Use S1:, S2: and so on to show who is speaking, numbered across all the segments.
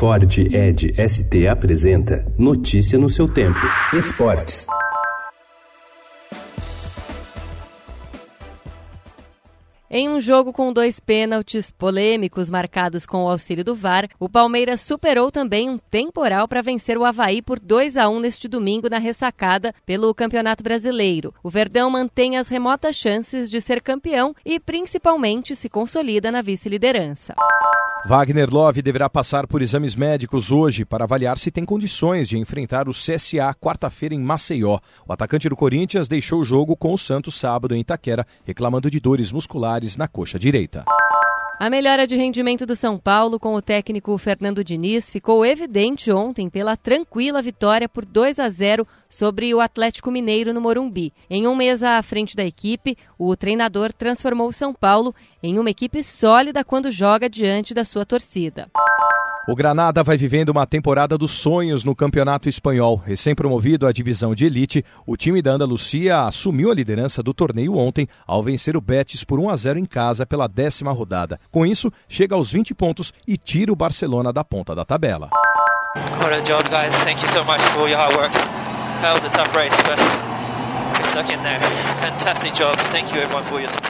S1: Ford Ed ST apresenta Notícia no seu tempo. Esportes.
S2: Em um jogo com dois pênaltis polêmicos marcados com o auxílio do VAR, o Palmeiras superou também um temporal para vencer o Havaí por 2 a 1 neste domingo na ressacada pelo Campeonato Brasileiro. O Verdão mantém as remotas chances de ser campeão e principalmente se consolida na vice-liderança.
S3: Wagner Love deverá passar por exames médicos hoje para avaliar se tem condições de enfrentar o CSA quarta-feira em Maceió. O atacante do Corinthians deixou o jogo com o Santos sábado em Itaquera, reclamando de dores musculares na coxa direita.
S2: A melhora de rendimento do São Paulo com o técnico Fernando Diniz ficou evidente ontem pela tranquila vitória por 2 a 0 sobre o Atlético Mineiro no Morumbi. Em um mês à frente da equipe, o treinador transformou o São Paulo em uma equipe sólida quando joga diante da sua torcida.
S3: O Granada vai vivendo uma temporada dos sonhos no Campeonato Espanhol. Recém-promovido à divisão de elite, o time da Andalucia assumiu a liderança do torneio ontem ao vencer o Betis por 1 a 0 em casa pela décima rodada. Com isso, chega aos 20 pontos e tira o Barcelona da ponta da tabela. What a job, guys. Thank you so much for your hard work. That was a tough race, but we're stuck in there. Fantastic job. Thank you everyone for your support.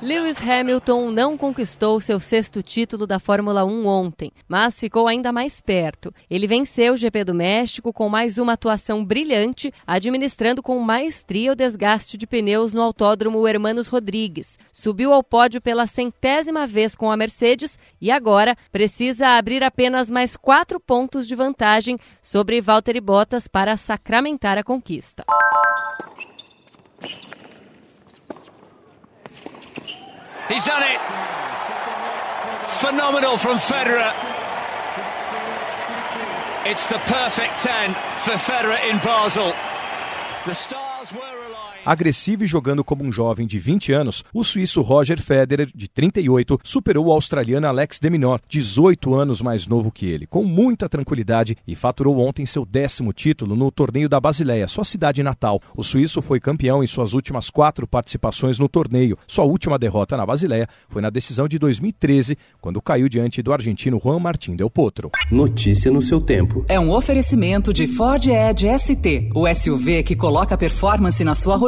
S2: Lewis Hamilton não conquistou seu sexto título da Fórmula 1 ontem, mas ficou ainda mais perto. Ele venceu o GP do México com mais uma atuação brilhante, administrando com maestria o desgaste de pneus no autódromo Hermanos Rodrigues. Subiu ao pódio pela centésima vez com a Mercedes e agora precisa abrir apenas mais quatro pontos de vantagem sobre Valtteri Bottas para sacramentar a conquista. Phenomenal from Federer.
S3: It's the perfect 10 for Federer in Basel. The stars were Agressivo e jogando como um jovem de 20 anos, o suíço Roger Federer, de 38, superou o australiano Alex de Minaur, 18 anos mais novo que ele, com muita tranquilidade e faturou ontem seu décimo título no torneio da Basileia, sua cidade natal. O suíço foi campeão em suas últimas quatro participações no torneio. Sua última derrota na Basileia foi na decisão de 2013, quando caiu diante do argentino Juan Martín Del Potro.
S1: Notícia no seu tempo.
S4: É um oferecimento de Ford Edge ST, o SUV que coloca performance na sua rotina